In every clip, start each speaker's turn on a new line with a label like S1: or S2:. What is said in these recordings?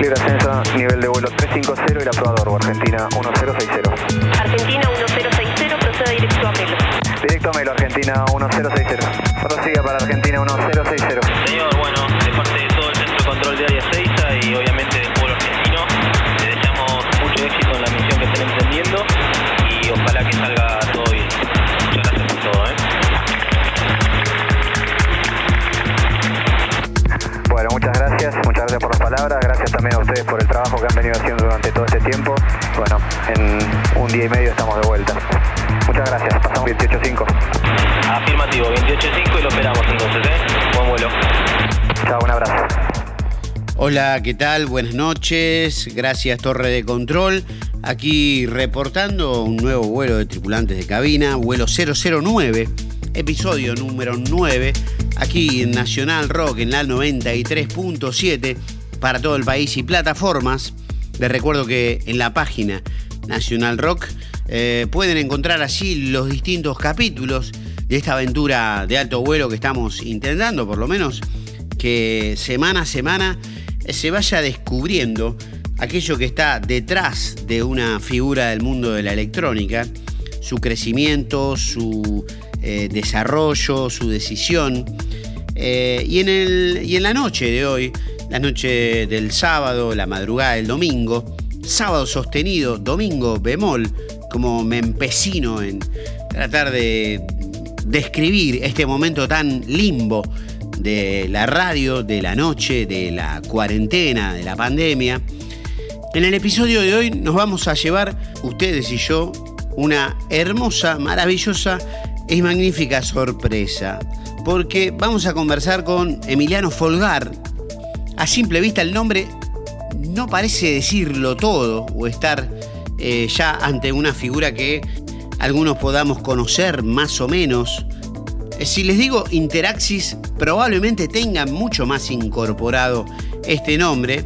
S1: Libre ascenso, nivel de vuelo 350 y la probador, Argentina 1060.
S2: Argentina 1060, proceda directo a Melo.
S1: Directo a Melo, Argentina 1060. Prosiga para Argentina 1060.
S3: Señor, bueno, de parte de todo el centro de control de área 6 gracias, por
S1: las palabras, gracias también a ustedes por el trabajo que han venido haciendo durante todo este tiempo. Bueno, en un día y medio estamos de vuelta. Muchas gracias, pasamos 28.5.
S3: Afirmativo, 28.5 y lo esperamos entonces, ¿eh? Buen vuelo.
S1: Chao, un abrazo.
S4: Hola, ¿qué tal? Buenas noches. Gracias Torre de Control. Aquí reportando un nuevo vuelo de tripulantes de cabina, vuelo 009, episodio número 9, aquí en Nacional Rock en la 93.7 para todo el país y plataformas. Les recuerdo que en la página Nacional Rock eh, pueden encontrar allí los distintos capítulos de esta aventura de alto vuelo que estamos intentando, por lo menos que semana a semana se vaya descubriendo aquello que está detrás de una figura del mundo de la electrónica, su crecimiento, su eh, desarrollo, su decisión. Eh, y, en el, y en la noche de hoy, la noche del sábado, la madrugada del domingo, sábado sostenido, domingo bemol, como me empecino en tratar de describir este momento tan limbo de la radio, de la noche, de la cuarentena, de la pandemia. En el episodio de hoy nos vamos a llevar, ustedes y yo, una hermosa, maravillosa y magnífica sorpresa. Porque vamos a conversar con Emiliano Folgar. A simple vista el nombre no parece decirlo todo o estar eh, ya ante una figura que algunos podamos conocer más o menos. Eh, Si les digo Interaxis, probablemente tengan mucho más incorporado este nombre.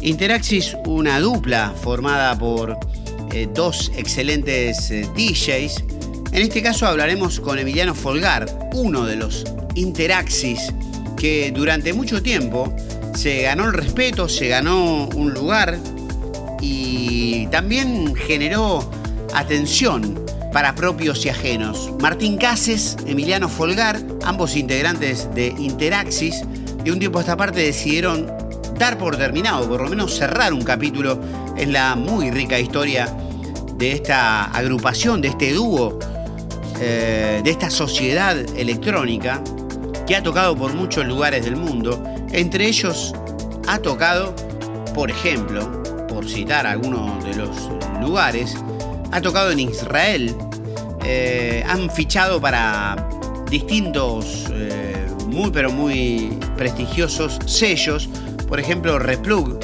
S4: Interaxis, una dupla formada por eh, dos excelentes DJs. En este caso hablaremos con Emiliano Folgar, uno de los Interaxis que durante mucho tiempo se ganó el respeto, se ganó un lugar y también generó atención para propios y ajenos. Martín Cases, Emiliano Folgar, ambos integrantes de Interaxis, de un tiempo a esta parte decidieron dar por terminado, por lo menos cerrar un capítulo en la muy rica historia de esta agrupación, de este dúo, eh, de esta sociedad electrónica que ha tocado por muchos lugares del mundo. Entre ellos ha tocado, por ejemplo, por citar algunos de los lugares, ha tocado en Israel, eh, han fichado para distintos, eh, muy pero muy prestigiosos sellos, por ejemplo Replug,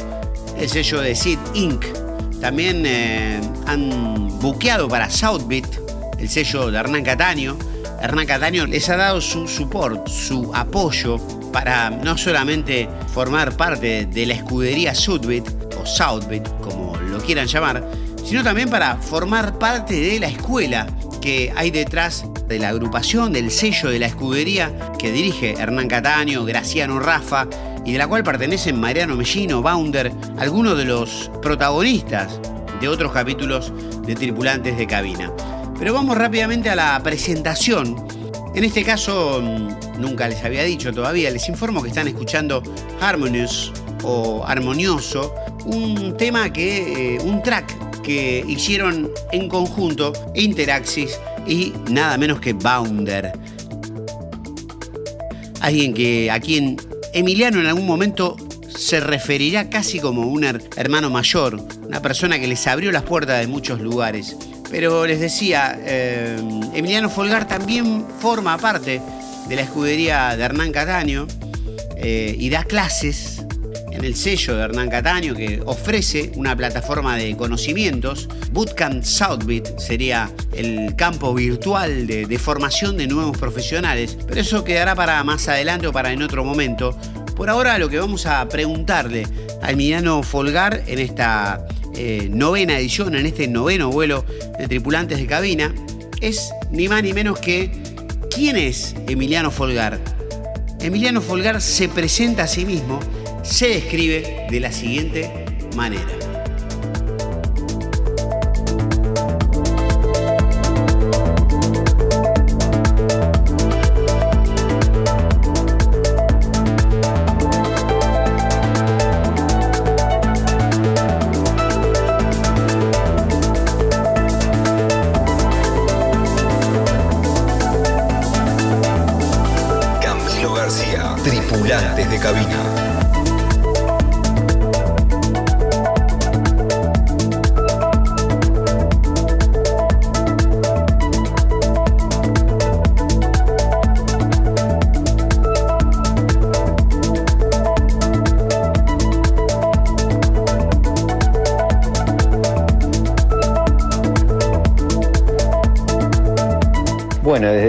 S4: el sello de Sid Inc. También han buqueado para Southbeat, el sello de Hernán Cataño. Hernán Cataño les ha dado su support, su apoyo para no solamente formar parte de la escudería Southbeat o Southbeat, como lo quieran llamar, sino también para formar parte de la escuela que hay detrás de la agrupación, del sello de la escudería que dirige Hernán Cataño, Graciano Rafa y de la cual pertenecen Mariano Mellino, Bounder, algunos de los protagonistas de otros capítulos de Tripulantes de Cabina. Pero vamos rápidamente a la presentación. En este caso, mm, nunca les había dicho todavía, les informo que están escuchando Harmonious o Armonioso, un tema que, eh, un track que hicieron en conjunto Interaxis y nada menos que Bounder. Alguien que a quien Emiliano en algún momento se referirá casi como un her- hermano mayor, una persona que les abrió las puertas de muchos lugares. Pero les decía, eh, Emiliano Folgar también forma parte de la escudería de Hernán Cataño eh, y da clases en el sello de Hernán Cataño que ofrece una plataforma de conocimientos. Bootcamp Southbeat sería el campo virtual de, de formación de nuevos profesionales, pero eso quedará para más adelante o para en otro momento. Por ahora lo que vamos a preguntarle a Emiliano Folgar en esta eh, novena edición, en este noveno vuelo de tripulantes de cabina, es ni más ni menos que ¿quién es Emiliano Folgar? Emiliano Folgar se presenta a sí mismo se describe de la siguiente manera.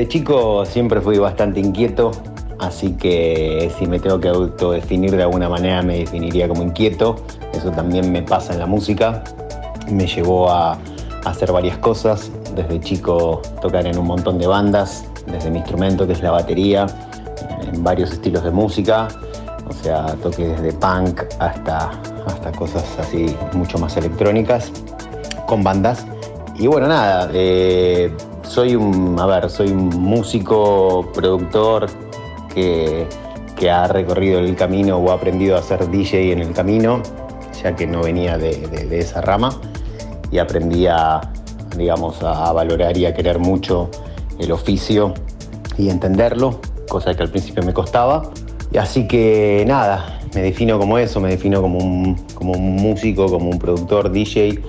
S5: Chico siempre fui bastante inquieto, así que si me tengo que autodefinir de alguna manera me definiría como inquieto. Eso también me pasa en la música. Me llevó a, hacer varias cosas. Desde chico tocar en un montón de bandas, desde mi instrumento que es la batería, en varios estilos de música. O sea, toqué desde punk hasta, hasta cosas así mucho más electrónicas con bandas. Y bueno, nada, eh, soy un, a ver, soy un músico, productor que, ha recorrido el camino o ha aprendido a ser DJ en el camino, ya que no venía de, esa rama y aprendí a, digamos, a valorar y a querer mucho el oficio y entenderlo, cosa que al principio me costaba. Así que nada, me defino como eso, me defino como un, como un músico, como un productor, DJ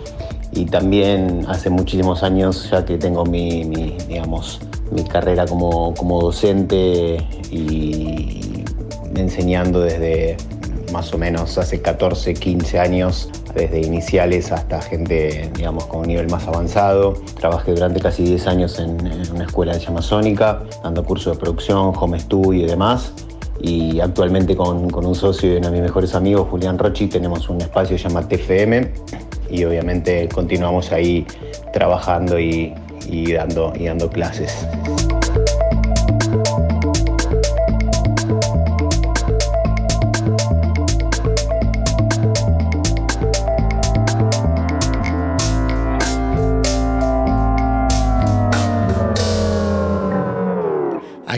S5: y también hace muchísimos años ya que tengo mi, digamos, mi carrera como, docente y enseñando desde más o menos hace 14, 15 años, desde iniciales hasta gente, digamos, con un nivel más avanzado. Trabajé durante casi 10 años en, una escuela de llama Sónica, dando cursos de producción, home studio y demás. Y actualmente con, con un socio y uno de mis mejores amigos, Julián Rochi, tenemos un espacio llamado TFM, y obviamente continuamos ahí trabajando y, dando, y dando clases.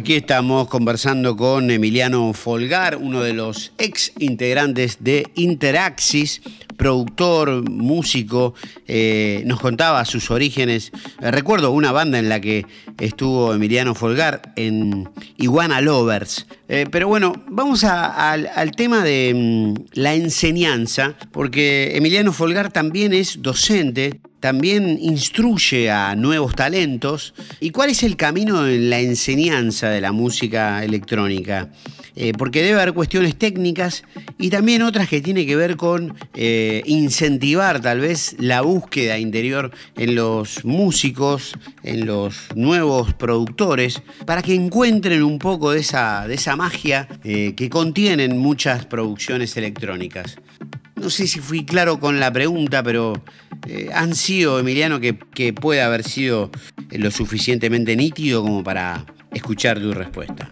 S4: Aquí estamos conversando con Emiliano Folgar, uno de los ex integrantes de Interaxis, productor, músico, eh, nos contaba sus orígenes. Eh, recuerdo una banda en la que estuvo Emiliano Folgar, en Iguana Lovers. Eh, pero bueno, vamos al tema de mm, la enseñanza, porque Emiliano Folgar también es docente también instruye a nuevos talentos. ¿Y cuál es el camino en la enseñanza de la música electrónica? Eh, porque debe haber cuestiones técnicas y también otras que tienen que ver con eh, incentivar tal vez la búsqueda interior en los músicos, en los nuevos productores, para que encuentren un poco de esa, de esa magia eh, que contienen muchas producciones electrónicas. No sé si fui claro con la pregunta, pero han sido, Emiliano, que, que puede haber sido lo suficientemente nítido como para escuchar tu respuesta.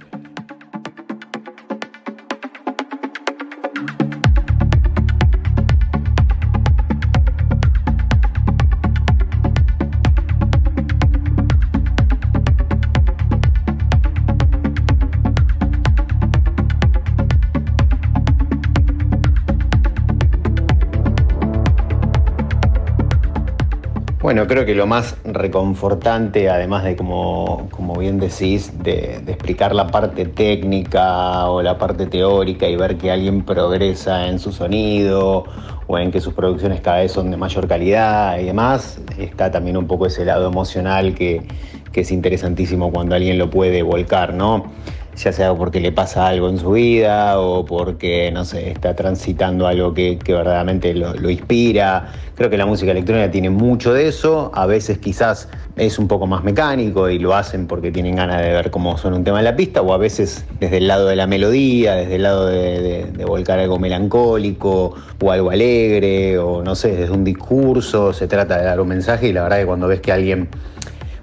S5: Bueno, creo que lo más reconfortante, además de, como, como bien decís, de, explicar la parte técnica o la parte teórica y ver que alguien progresa en su sonido o en que sus producciones cada vez son de mayor calidad y demás, está también un poco ese lado emocional que, que es interesantísimo cuando alguien lo puede volcar, ¿no? Ya sea porque le pasa algo en su vida o porque, no sé, está transitando algo que, verdaderamente lo, inspira. Creo que la música electrónica tiene mucho de eso, a veces quizás es un poco más mecánico y lo hacen porque tienen ganas de ver cómo suena un tema en la pista, o a veces desde el lado de la melodía, desde el lado de, de volcar algo melancólico o algo alegre, o no sé, desde un discurso, se trata de dar un mensaje y la verdad que cuando ves que alguien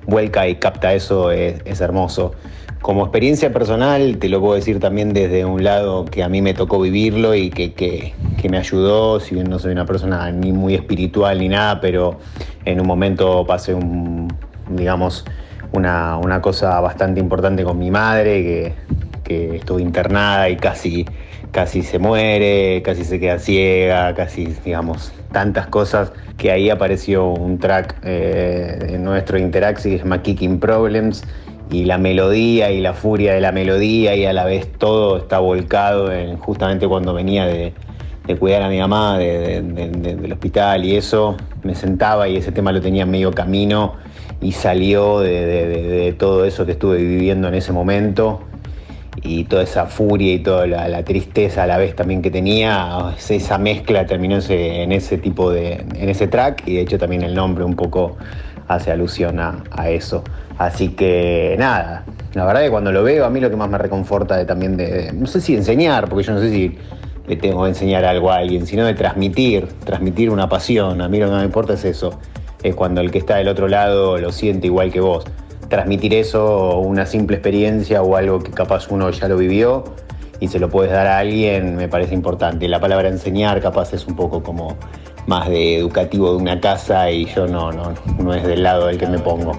S5: vuelca y capta eso es, es hermoso como experiencia personal, te lo puedo decir también desde un lado que a mí me tocó vivirlo y que, que, me ayudó, si bien no soy una persona ni muy espiritual ni nada, pero en un momento pasé un, digamos, una, una cosa bastante importante con mi madre, que, que estuvo internada y casi, casi se muere, casi se queda ciega, casi, digamos, tantas cosas que ahí apareció un track eh, en nuestro Interaxi que Kicking Problems y la melodía y la furia de la melodía y a la vez todo está volcado en justamente cuando venía de, cuidar a mi mamá del hospital y eso, me sentaba y ese tema lo tenía medio camino y salió de, todo eso que estuve viviendo en ese momento y toda esa furia y toda la, tristeza a la vez también que tenía, esa mezcla terminó en ese tipo de, en ese track y de hecho también el nombre un poco hace alusión a, eso. Así que nada, la verdad que cuando lo veo a mí lo que más me reconforta también de, no sé si enseñar, porque yo no sé si le tengo que enseñar algo a alguien, sino de transmitir, transmitir una pasión. A mí lo que me importa es eso, es cuando el que está del otro lado lo siente igual que vos. Transmitir eso, una simple experiencia o algo que capaz uno ya lo vivió y se lo puedes dar a alguien, me parece importante. La palabra enseñar capaz es un poco como más de educativo de una casa y yo no, no, no es del lado del que me pongo.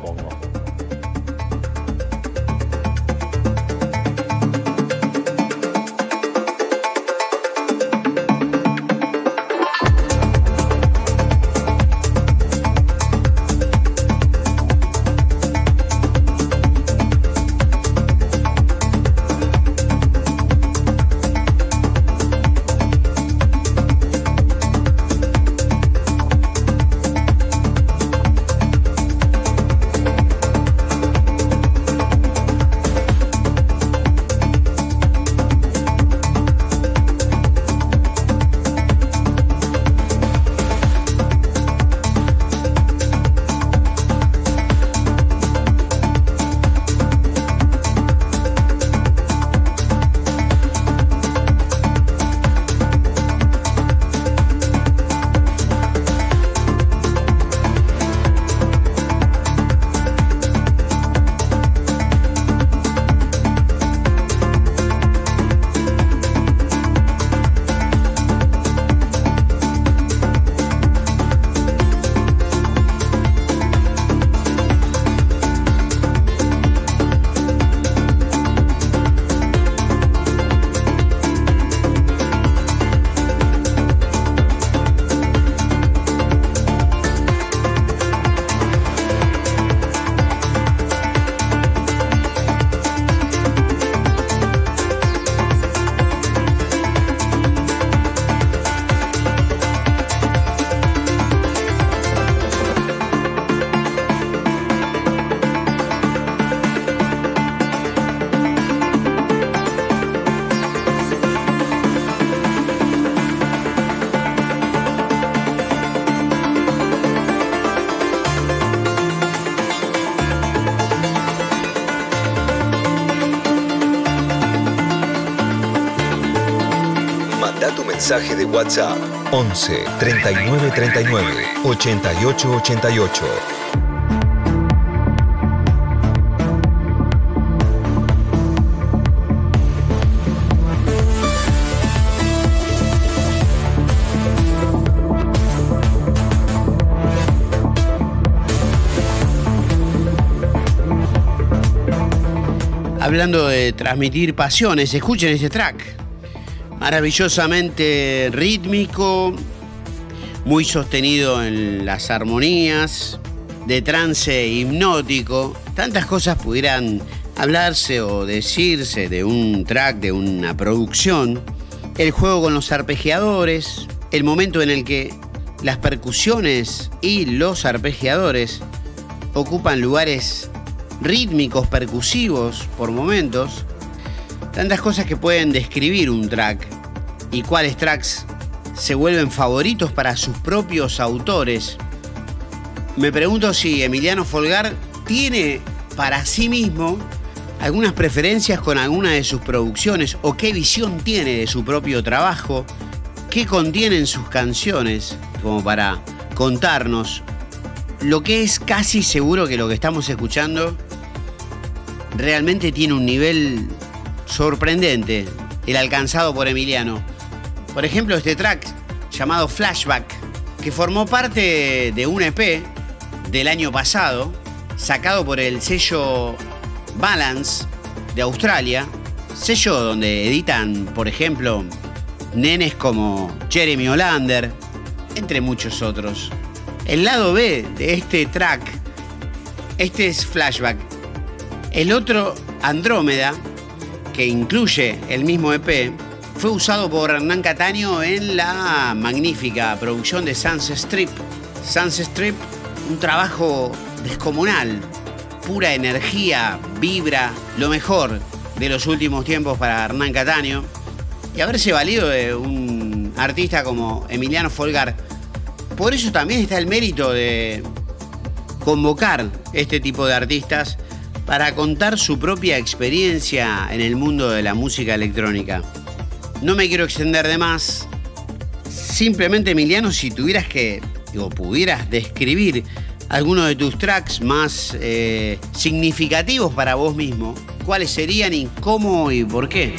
S6: WhatsApp 11 39 39 88 88.
S4: Hablando de transmitir pasiones, escuchen ese track maravillosamente rítmico, muy sostenido en las armonías, de trance hipnótico. Tantas cosas pudieran hablarse o decirse de un track, de una producción. El juego con los arpegiadores, el momento en el que las percusiones y los arpegiadores ocupan lugares rítmicos, percusivos por momentos. Tantas cosas que pueden describir un track y cuáles tracks se vuelven favoritos para sus propios autores. Me pregunto si Emiliano Folgar tiene para sí mismo algunas preferencias con alguna de sus producciones o qué visión tiene de su propio trabajo, qué contienen sus canciones, como para contarnos lo que es casi seguro que lo que estamos escuchando realmente tiene un nivel sorprendente, el alcanzado por Emiliano. Por ejemplo, este track llamado Flashback, que formó parte de un EP del año pasado, sacado por el sello Balance de Australia, sello donde editan, por ejemplo, nenes como Jeremy Olander, entre muchos otros. El lado B de este track, este es Flashback. El otro, Andrómeda, que incluye el mismo EP, fue usado por Hernán Cataño en la magnífica producción de Sunset Strip. Sunset Strip, un trabajo descomunal, pura energía, vibra, lo mejor de los últimos tiempos para Hernán Cataño. Y haberse valido de un artista como Emiliano Folgar. Por eso también está el mérito de convocar este tipo de artistas para contar su propia experiencia en el mundo de la música electrónica. No me quiero extender de más. Simplemente, Emiliano, si tuvieras que, o pudieras describir alguno de tus tracks más eh, significativos para vos mismo, ¿cuáles serían y cómo y por qué?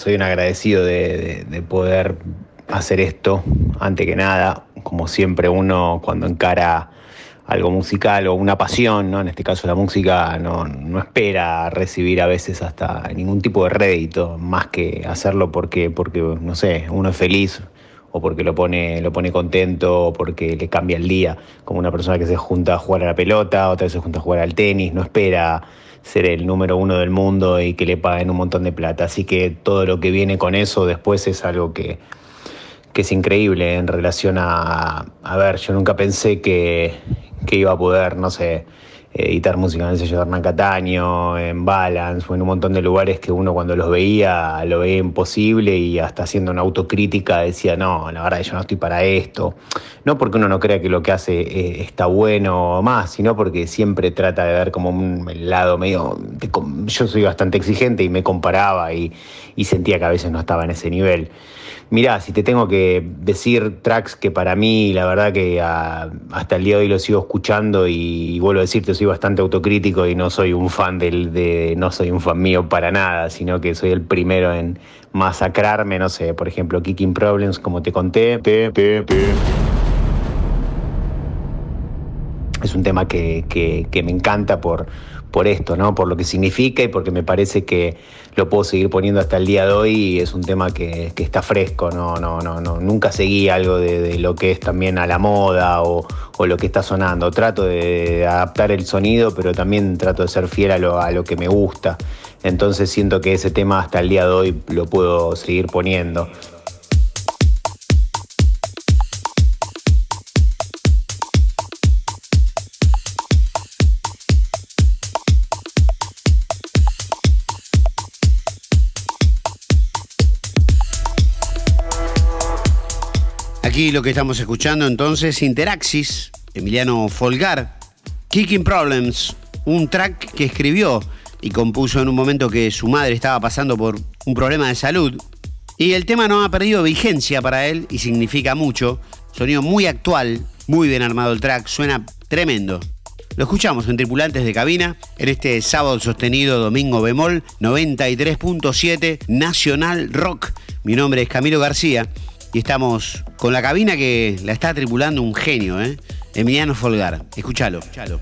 S5: Soy un agradecido de, poder hacer esto, ante que nada, como siempre uno cuando encara algo musical o una pasión, ¿no? en este caso la música, no, no, espera recibir a veces hasta ningún tipo de rédito, más que hacerlo porque, porque no sé, uno es feliz o porque lo pone, lo pone contento o porque le cambia el día, como una persona que se junta a jugar a la pelota, otra vez se junta a jugar al tenis, no espera ser el número uno del mundo y que le paguen un montón de plata. Así que todo lo que viene con eso después es algo que, que es increíble en relación a, a ver, yo nunca pensé que, que iba a poder, no sé, editar música en el sello de Hernán Cataño, en Balance o en un montón de lugares que uno cuando los veía lo veía imposible y hasta haciendo una autocrítica decía, no, la verdad yo no estoy para esto. No porque uno no crea que lo que hace eh, está bueno o más, sino porque siempre trata de ver como un lado medio... yo soy bastante exigente y me comparaba y sentía que a veces no estaba en ese nivel. Mirá, si te tengo que decir tracks que para mí, la verdad que hasta el día de hoy lo sigo escuchando y, vuelvo a decirte, soy bastante autocrítico y no soy un fan del, de, no soy un fan mío para nada, sino que soy el primero en masacrarme, no sé, por ejemplo, Kicking Problems, como te conté. Es un tema que, que me encanta por por esto, ¿no? Por lo que significa y porque me parece que lo puedo seguir poniendo hasta el día de hoy y es un tema que, está fresco, no, no, no, no, nunca seguí algo de, lo que es también a la moda o, lo que está sonando. Trato de adaptar el sonido, pero también trato de ser fiel a lo, a lo que me gusta. Entonces siento que ese tema hasta el día de hoy lo puedo seguir poniendo.
S4: Aquí lo que estamos escuchando entonces, Interaxis, Emiliano Folgar, Kicking Problems, un track que escribió y compuso en un momento que su madre estaba pasando por un problema de salud. Y el tema no ha perdido vigencia para él y significa mucho. Sonido muy actual, muy bien armado el track, suena tremendo. Lo escuchamos en Tripulantes de Cabina en este sábado sostenido domingo bemol 93.7 Nacional Rock. Mi nombre es Camilo García y estamos con la cabina que la está tripulando un genio, ¿eh? Emiliano Folgar. Escúchalo. escúchalo.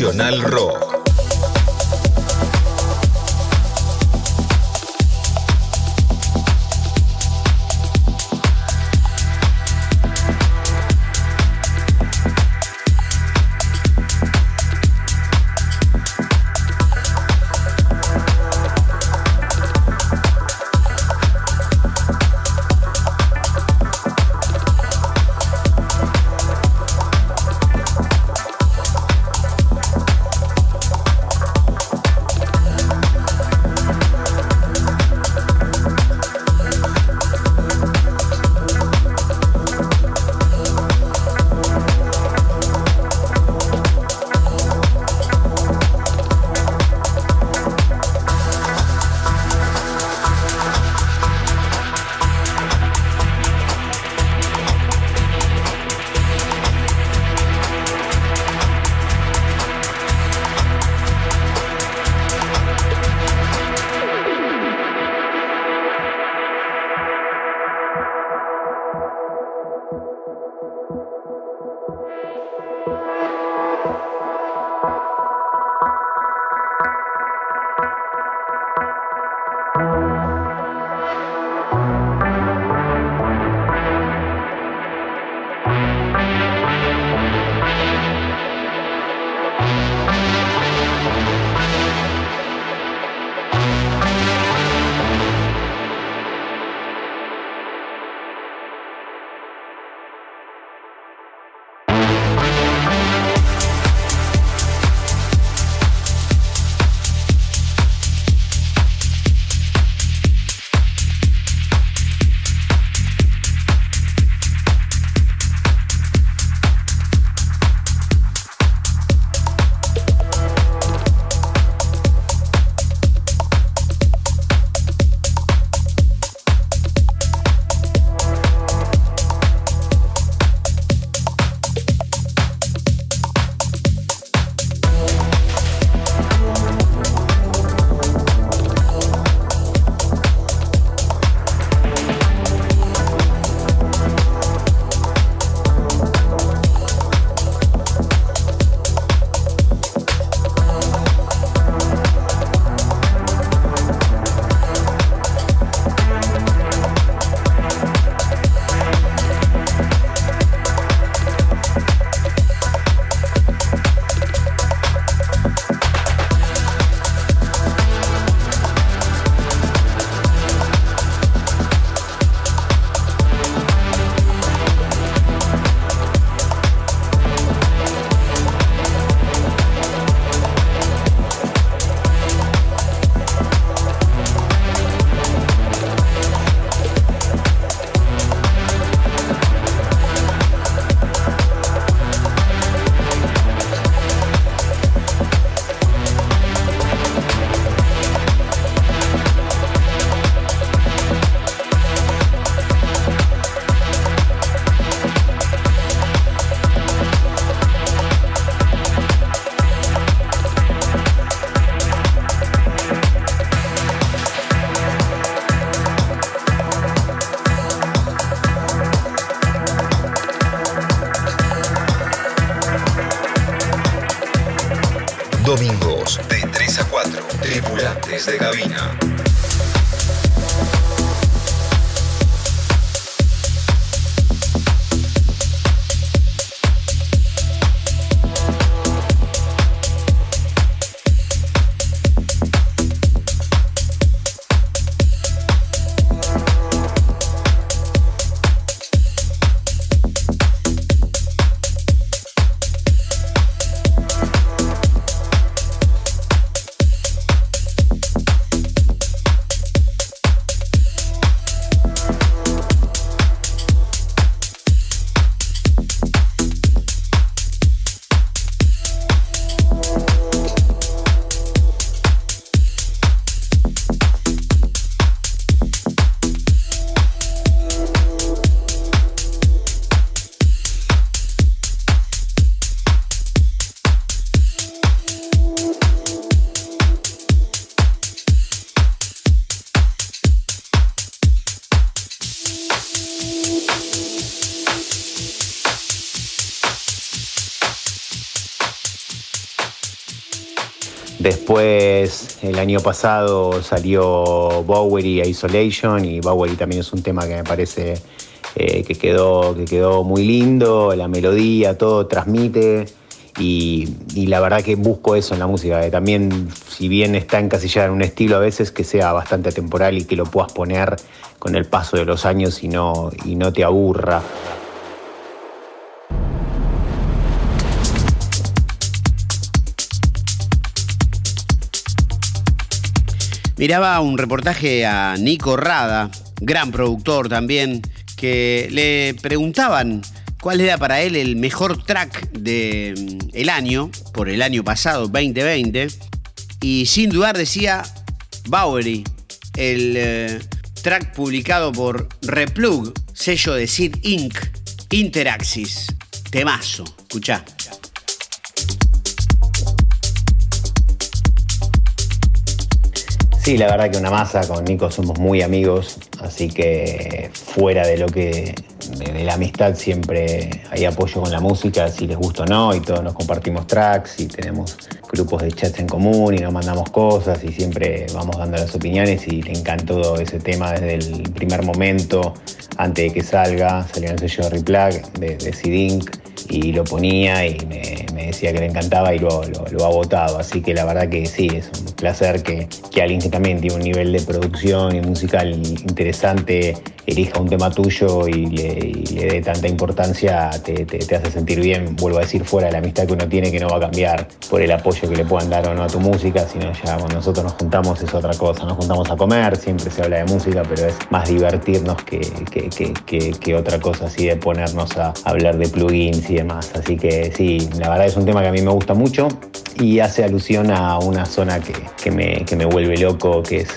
S6: Nacional Rock.
S5: Año pasado salió Bowery Isolation y Bowery también es un tema que me parece eh, que, quedó, que quedó muy lindo, la melodía, todo transmite y, la verdad que busco eso en la música, que también si bien está encasillada en un estilo a veces que sea bastante temporal y que lo puedas poner con el paso de los años y no, y no te aburra.
S4: Miraba un reportaje a Nico Rada, gran productor también, que le preguntaban cuál era para él el mejor track del mm, año, por el año pasado, 2020, y sin dudar decía Bowery, el eh, track publicado por Replug, sello de Sid Inc., Interaxis, temazo, escuchá.
S5: Sí, la verdad que una masa, con Nico somos muy amigos, así que fuera de lo que, de, la amistad siempre hay apoyo con la música, si les gusta o no, y todos nos compartimos tracks y tenemos grupos de chats en común y nos mandamos cosas y siempre vamos dando las opiniones y le encantó ese tema desde el primer momento, antes de que salga, salió en el sello de Replag de, de Inc y lo ponía y me, decía que le encantaba y lo, lo, ha votado. Así que la verdad que sí, es un placer que, que, alguien que también tiene un nivel de producción y musical interesante elija un tema tuyo y le, dé tanta importancia, te, hace sentir bien, vuelvo a decir, fuera de la amistad que uno tiene que no va a cambiar por el apoyo que le puedan dar o no a tu música, sino ya cuando nosotros nos juntamos es otra cosa, nos juntamos a comer, siempre se habla de música, pero es más divertirnos que, que otra cosa así de ponernos a hablar de plugins y demás. Así que sí, la verdad es un tema que a mí me gusta mucho y hace alusión a una zona que, me, me vuelve loco, que es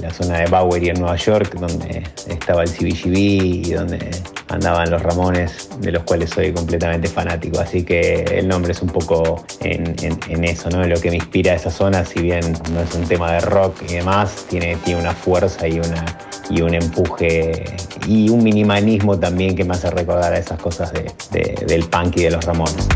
S5: la, zona de Bowery en Nueva York, donde estaba el CBGB y donde andaban los Ramones, de los cuales soy completamente fanático. Así que el nombre es un poco en, eso, ¿no? En lo que me inspira esa zona, si bien no es un tema de rock y demás, tiene, tiene una fuerza y, una, y un empuje y un minimalismo también que me hace recordar a esas cosas del punk y de los Ramones.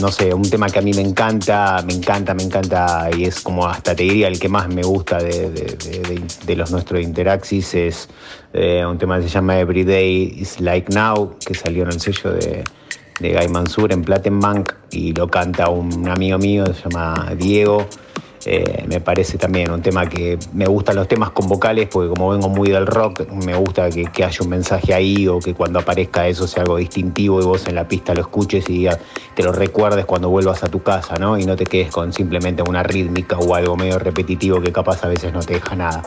S5: No sé, un tema que a mí me encanta, me encanta, me encanta y es como hasta te diría el que más me gusta de, los nuestros Interaxis es eh, un tema que se llama Everyday is Like Now, que salió en el sello de, Guy Mansur en Plattenbank y lo canta un amigo mío, se llama Diego. Eh, me parece también un tema que me gustan los temas con vocales porque como vengo muy del rock, me gusta que, haya un mensaje ahí o que cuando aparezca eso sea algo distintivo y vos en la pista lo escuches y te lo recuerdes cuando vuelvas a tu casa, ¿no? Y no te quedes con simplemente una rítmica o algo medio repetitivo que capaz a veces no te deja nada.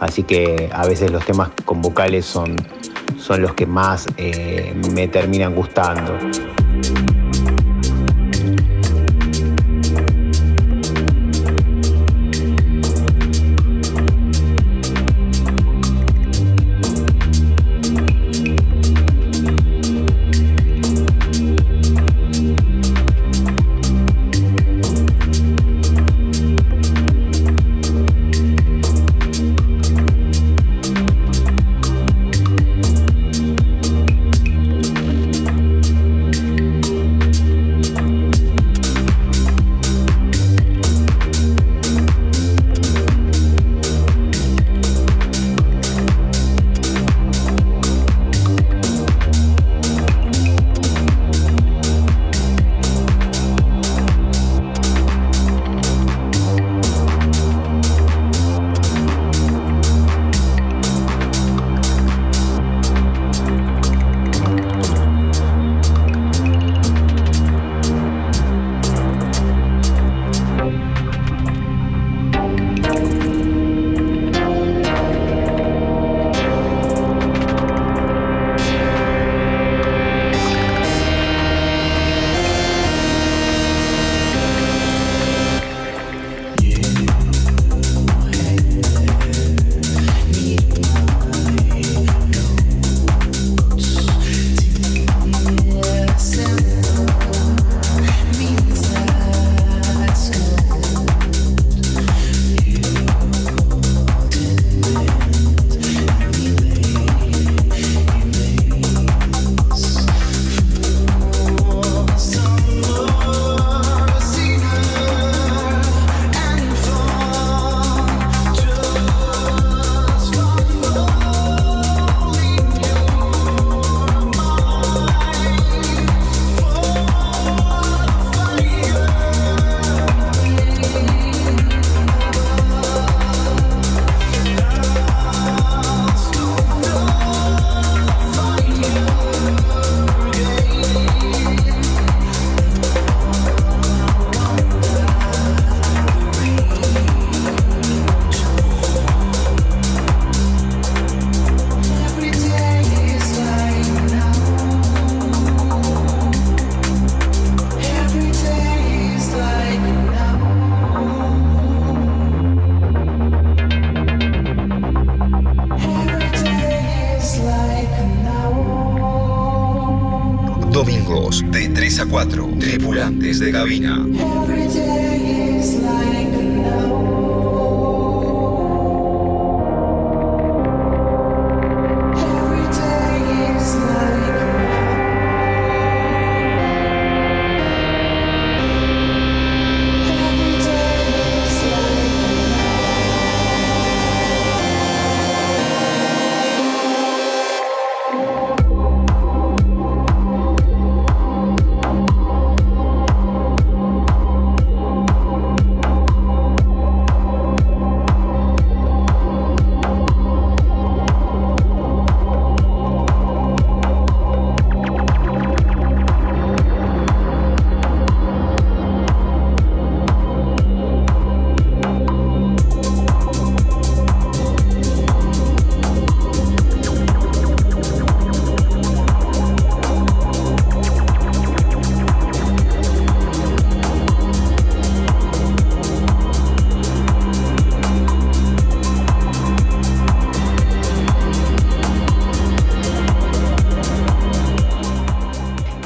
S5: Así que a veces los temas con vocales son, son los que más eh, me terminan gustando.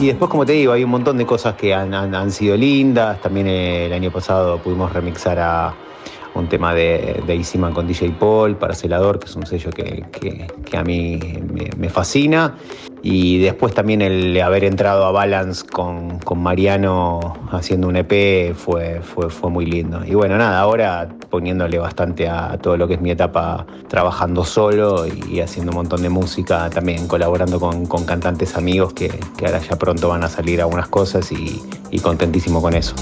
S5: Y después, como te digo, hay un montón de cosas que han, han- sido lindas. También eh, el año pasado pudimos remixar a un tema de, de Easy Man con DJ Paul para Celador, que es un sello que, que- a mí me fascina. Y después también el haber entrado a Balance con, con Mariano haciendo un EP fue, fue, fue muy lindo. Y bueno, nada, ahora poniéndole bastante a todo lo que es mi etapa trabajando solo y haciendo un montón de música, también colaborando con, con cantantes amigos que, que ahora ya pronto van a salir algunas cosas y, y contentísimo con eso.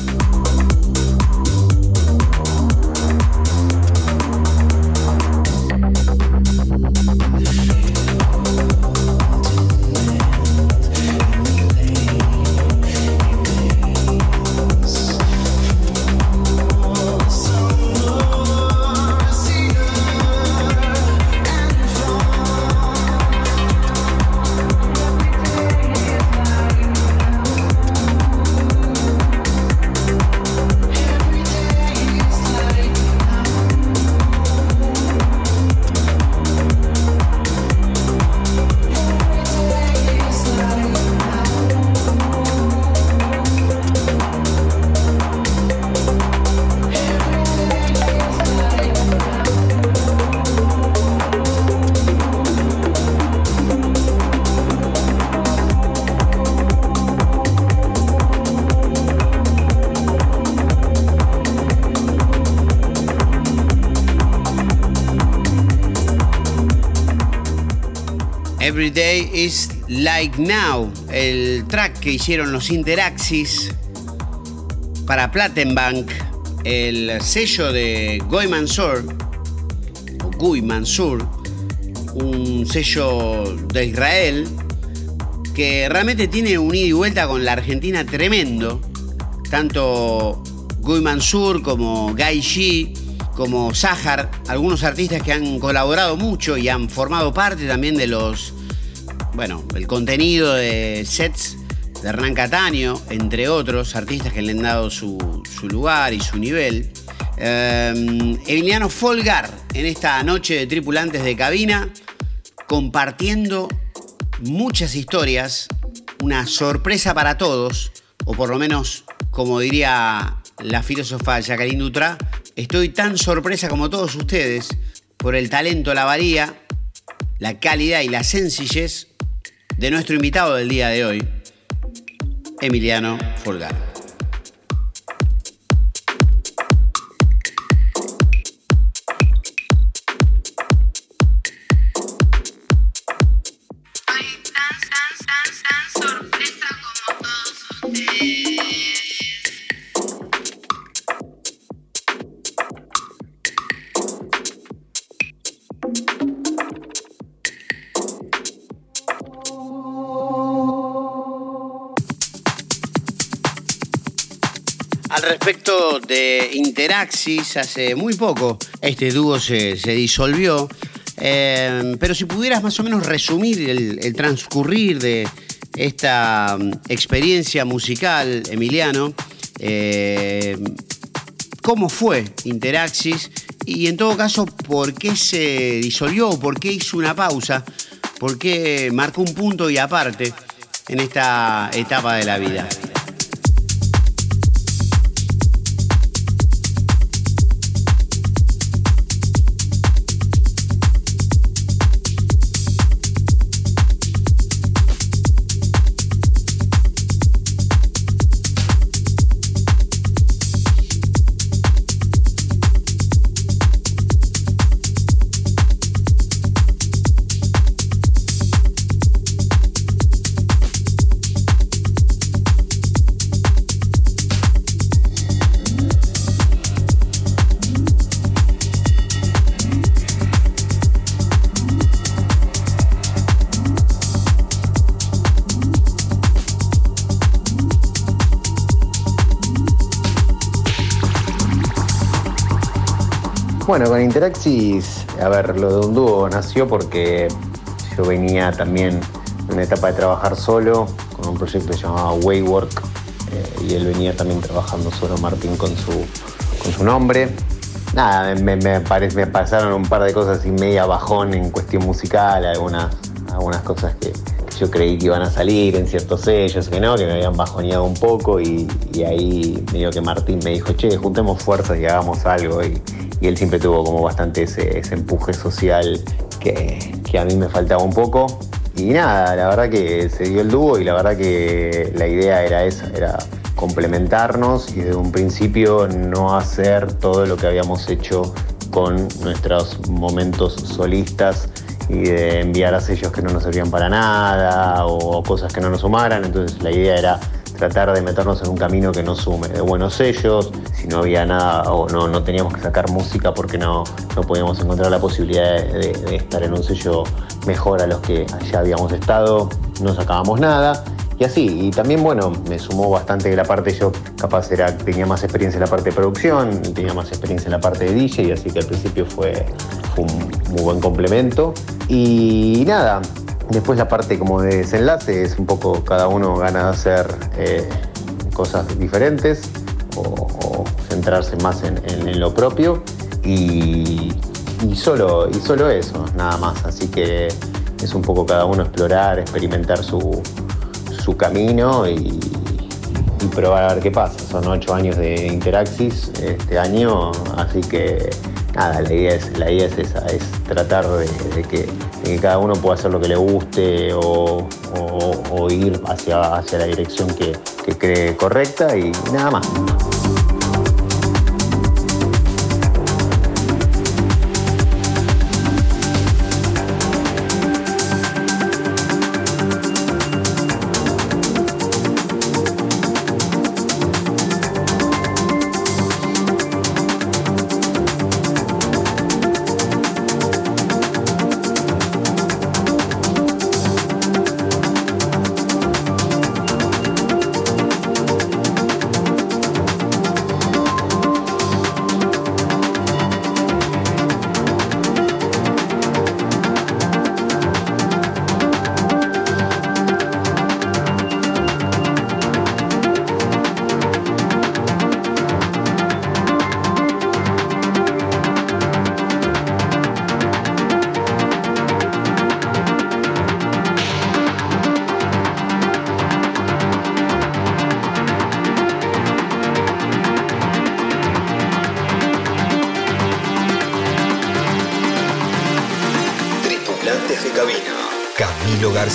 S4: Like Now, el track que hicieron los Interaxis para Plattenbank, el sello de Goy Mansur, o Guy Mansur, un sello de Israel que realmente tiene un ida y vuelta con la Argentina tremendo. Tanto Guy Mansur como Guy G, como Sahar, algunos artistas que han colaborado mucho y han formado parte también de los, bueno, el contenido de sets de Hernán Cataño, entre otros artistas que le han dado su, lugar y su nivel. Eh, Emiliano Folgar en esta noche de tripulantes de cabina, compartiendo muchas historias, una sorpresa para todos, o por lo menos, como diría la filósofa Jacqueline Dutra, estoy tan sorpresa como todos ustedes por el talento, la valía, la calidad y la sencillez de nuestro invitado del día de hoy, Emiliano Folgar. Respecto de Interaxis, hace muy poco este dúo se, se disolvió, eh, pero si pudieras más o menos resumir el, transcurrir de esta mm, experiencia musical, Emiliano, eh, ¿cómo fue Interaxis? Y en todo caso, ¿por qué se disolvió? ¿Por qué hizo una pausa? ¿Por qué marcó un punto y aparte? en esta etapa de la vida.
S5: Bueno, con Interaxis, a ver, lo de un dúo nació porque yo venía también en una etapa de trabajar solo con un proyecto llamado Waywork eh, y él venía también trabajando solo, Martín, con su, con su nombre. Nada, me, me, pasaron un par de cosas así media bajón en cuestión musical, algunas, algunas cosas que yo creí que iban a salir en ciertos sellos, que no, que me habían bajoneado un poco y, y ahí medio que Martín me dijo, che, juntemos fuerzas y hagamos algo. Y, él siempre tuvo como bastante ese, ese empuje social que, que a mí me faltaba un poco. Y nada, la verdad que se dio el dúo y la verdad que la idea era esa, era complementarnos y desde un principio no hacer todo lo que habíamos hecho con nuestros momentos solistas y de enviar a sellos que no nos servían para nada o cosas que no nos sumaran. Entonces la idea era tratar de meternos en un camino que nos sume de buenos sellos. Si no había nada o no, no teníamos que sacar música porque no, no podíamos encontrar la posibilidad de, estar en un sello mejor a los que ya habíamos estado, no sacábamos nada. Y así, y también bueno, me sumó bastante la parte yo capaz era, tenía más experiencia en la parte de producción, tenía más experiencia en la parte de DJ, así que al principio fue un muy buen complemento. Y nada, después la parte como de desenlace es un poco cada uno gana de hacer eh, cosas diferentes o, centrarse más en, lo propio y, solo, y solo eso, nada más. Así que es un poco cada uno explorar, experimentar su, su camino y probar a ver qué pasa. Son ocho años de Interaxis este año, así que nada, la idea es, la idea es esa, es tratar de, que, cada uno pueda hacer lo que le guste o ir hacia, hacia la dirección que, que cree correcta y nada más.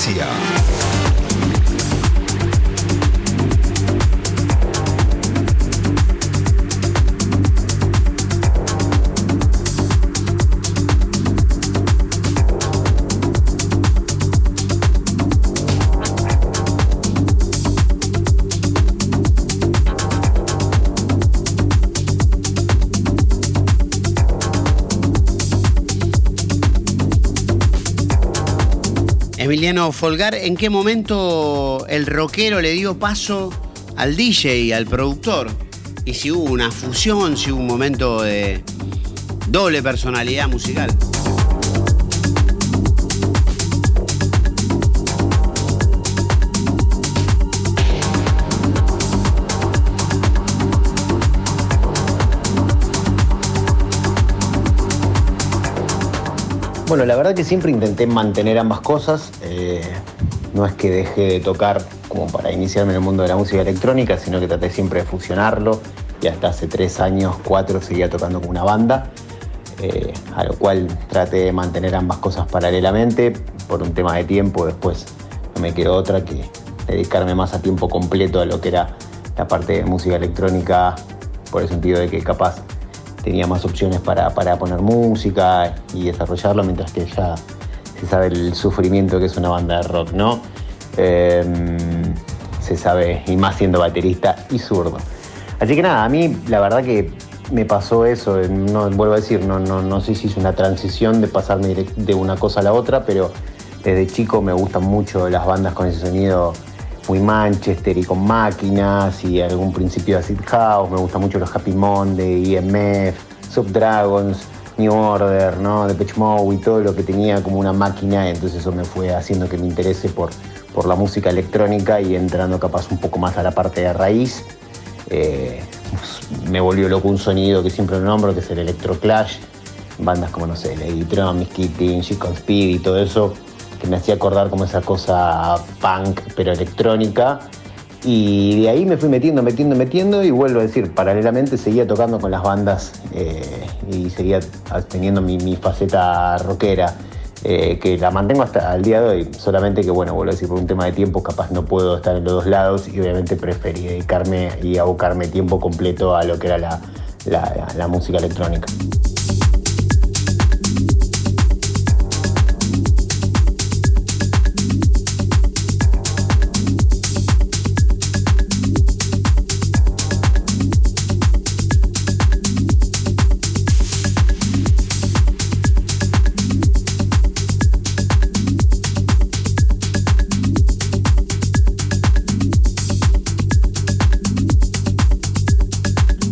S6: Camilo
S4: Emiliano Folgar, ¿en qué momento el rockero le dio paso al DJ, al productor? Y si hubo una fusión, si hubo un momento de doble personalidad musical.
S5: Bueno, la verdad que siempre intenté mantener ambas cosas. No es que dejé de tocar como para iniciarme en el mundo de la música electrónica, sino que traté siempre de fusionarlo y hasta hace tres años, cuatro, seguía tocando con una banda, eh, a lo cual traté de mantener ambas cosas paralelamente por un tema de tiempo, después no me quedó otra que dedicarme más a tiempo completo a lo que era la parte de música electrónica, por el sentido de que capaz tenía más opciones para, para poner música y desarrollarlo, mientras que ya se sabe el sufrimiento que es una banda de rock, ¿no? Eh, se sabe, y más siendo baterista y zurdo. Así que nada, a mí la verdad que me pasó eso, no, vuelvo a decir, no, no, no sé si es una transición de pasarme de una cosa a la otra, pero desde chico me gustan mucho las bandas con ese sonido muy Manchester y con máquinas y algún principio de acid house, me gustan mucho los Happy Monday, EMF, Subdragons, New Order, ¿no? Depeche Mode y todo lo que tenía como una máquina, entonces eso me fue haciendo que me interese por, por la música electrónica y entrando capaz un poco más a la parte de raíz. Eh, me volvió loco un sonido que siempre nombro, que es el Electro Clash, bandas como, no sé, Lady Tron, Miss Kitty, She Speed y todo eso, que me hacía acordar como esa cosa punk, pero electrónica. Y de ahí me fui metiendo, metiendo, metiendo y vuelvo a decir, paralelamente seguía tocando con las bandas eh, y seguía teniendo mi, faceta rockera. Eh, que la mantengo hasta el día de hoy, solamente que, bueno, vuelvo a decir, por un tema de tiempo capaz no puedo estar en los dos lados y obviamente preferí dedicarme y abocarme tiempo completo a lo que era la música electrónica.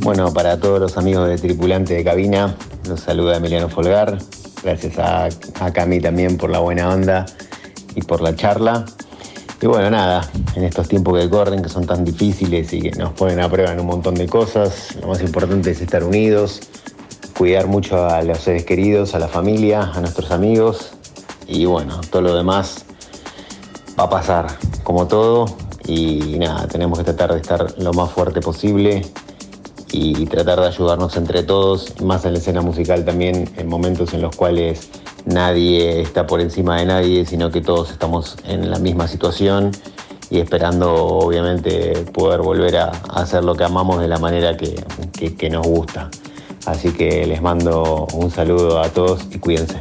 S5: Bueno, para todos los amigos de Tripulante de Cabina, los saluda Emiliano Folgar. Gracias a, a Cami también por la buena onda y por la charla. Y bueno, nada, en estos tiempos que corren, que son tan difíciles y que nos ponen a prueba en un montón de cosas, lo más importante es estar unidos, cuidar mucho a los seres queridos, a la familia, a nuestros amigos. Y bueno, todo lo demás va a pasar, como todo. Y nada, tenemos que tratar de estar lo más fuerte posible y tratar de ayudarnos entre todos, más en la escena musical también, en momentos en los cuales nadie está por encima de nadie, sino que todos estamos en la misma situación y esperando obviamente poder volver a, hacer lo que amamos de la manera que, nos gusta. Así que les mando un saludo a todos y cuídense.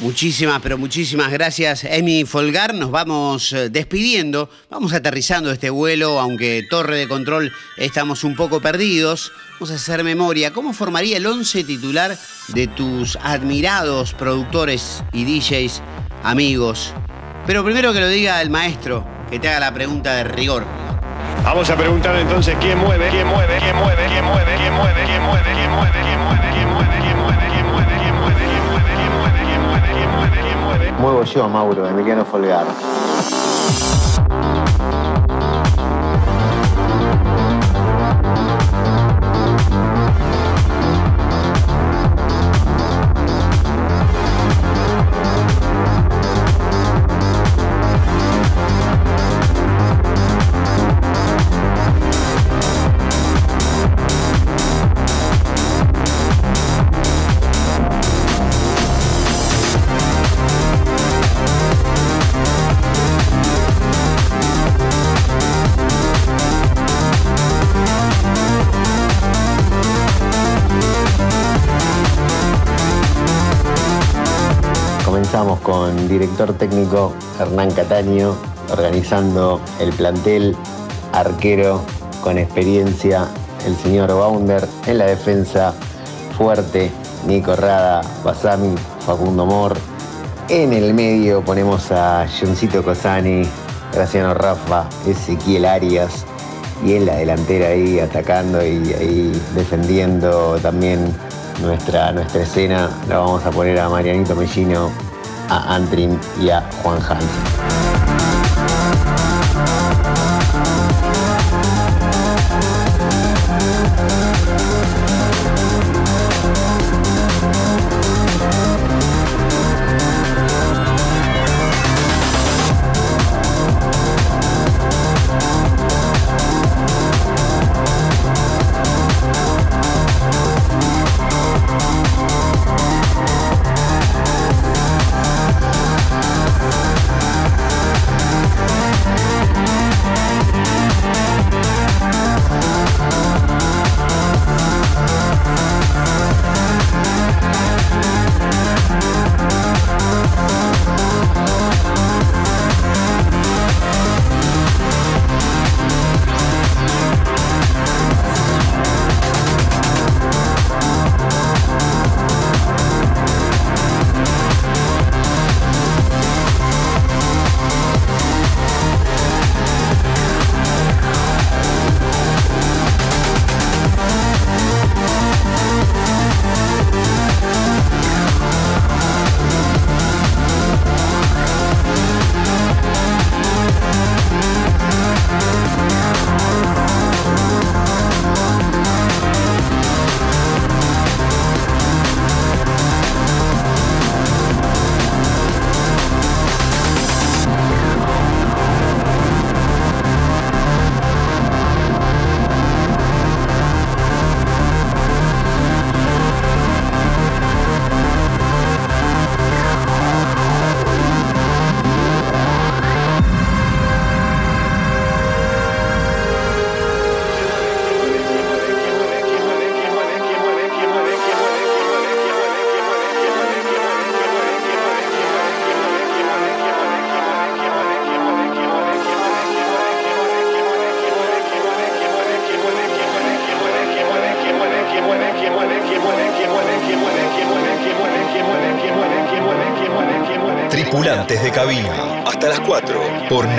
S4: Muchísimas, pero muchísimas gracias, Emi Folgar. Nos vamos eh, despidiendo, vamos aterrizando este vuelo, aunque torre de control estamos un poco perdidos. Vamos a hacer memoria. ¿Cómo formaría el 11 titular de tus admirados productores y DJs amigos? Pero primero que lo diga el maestro, que te haga la pregunta de rigor.
S7: Vamos a preguntar entonces quién mueve, quién mueve, quién mueve, quién mueve, quién mueve, quién mueve, quién mueve, quién mueve, quién mueve, quién mueve, quién mueve, quién mueve, quién mueve,
S5: Muevo yo, Mauro, Emiliano Folgar. Comenzamos con director técnico Hernán Cataño, organizando el plantel, arquero con experiencia, el señor Bounder, en la defensa fuerte, Nico Rada, Basami, Facundo Mor. En el medio ponemos a Johncito Cosani, Graciano Rafa, Ezequiel Arias. Y en la delantera ahí atacando y defendiendo también nuestra, nuestra escena. La vamos a poner a Marianito Mellino, a Antrim y a Juan Hans.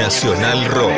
S1: Nacional Rock.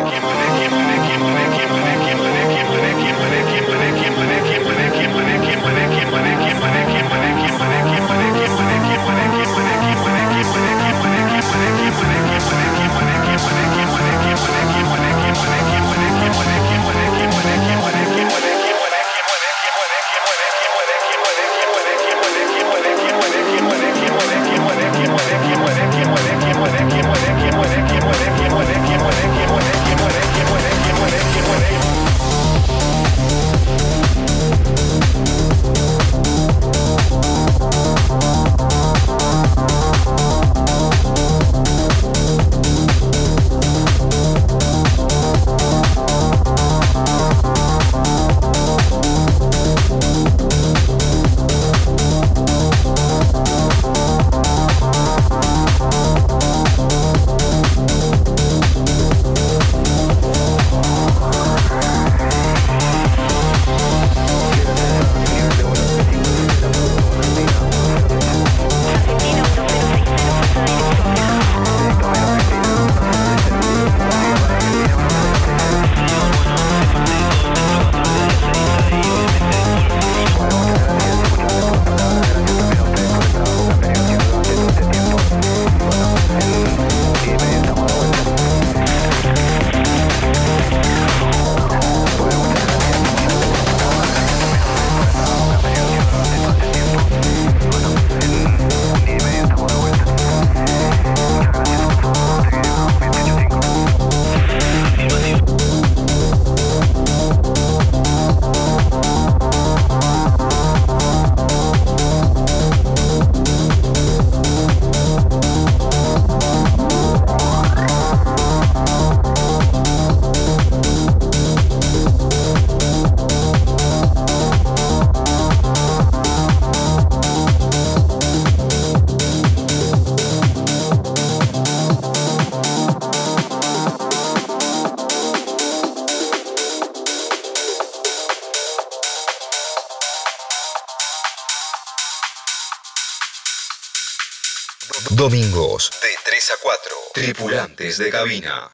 S1: Tripulantes de cabina.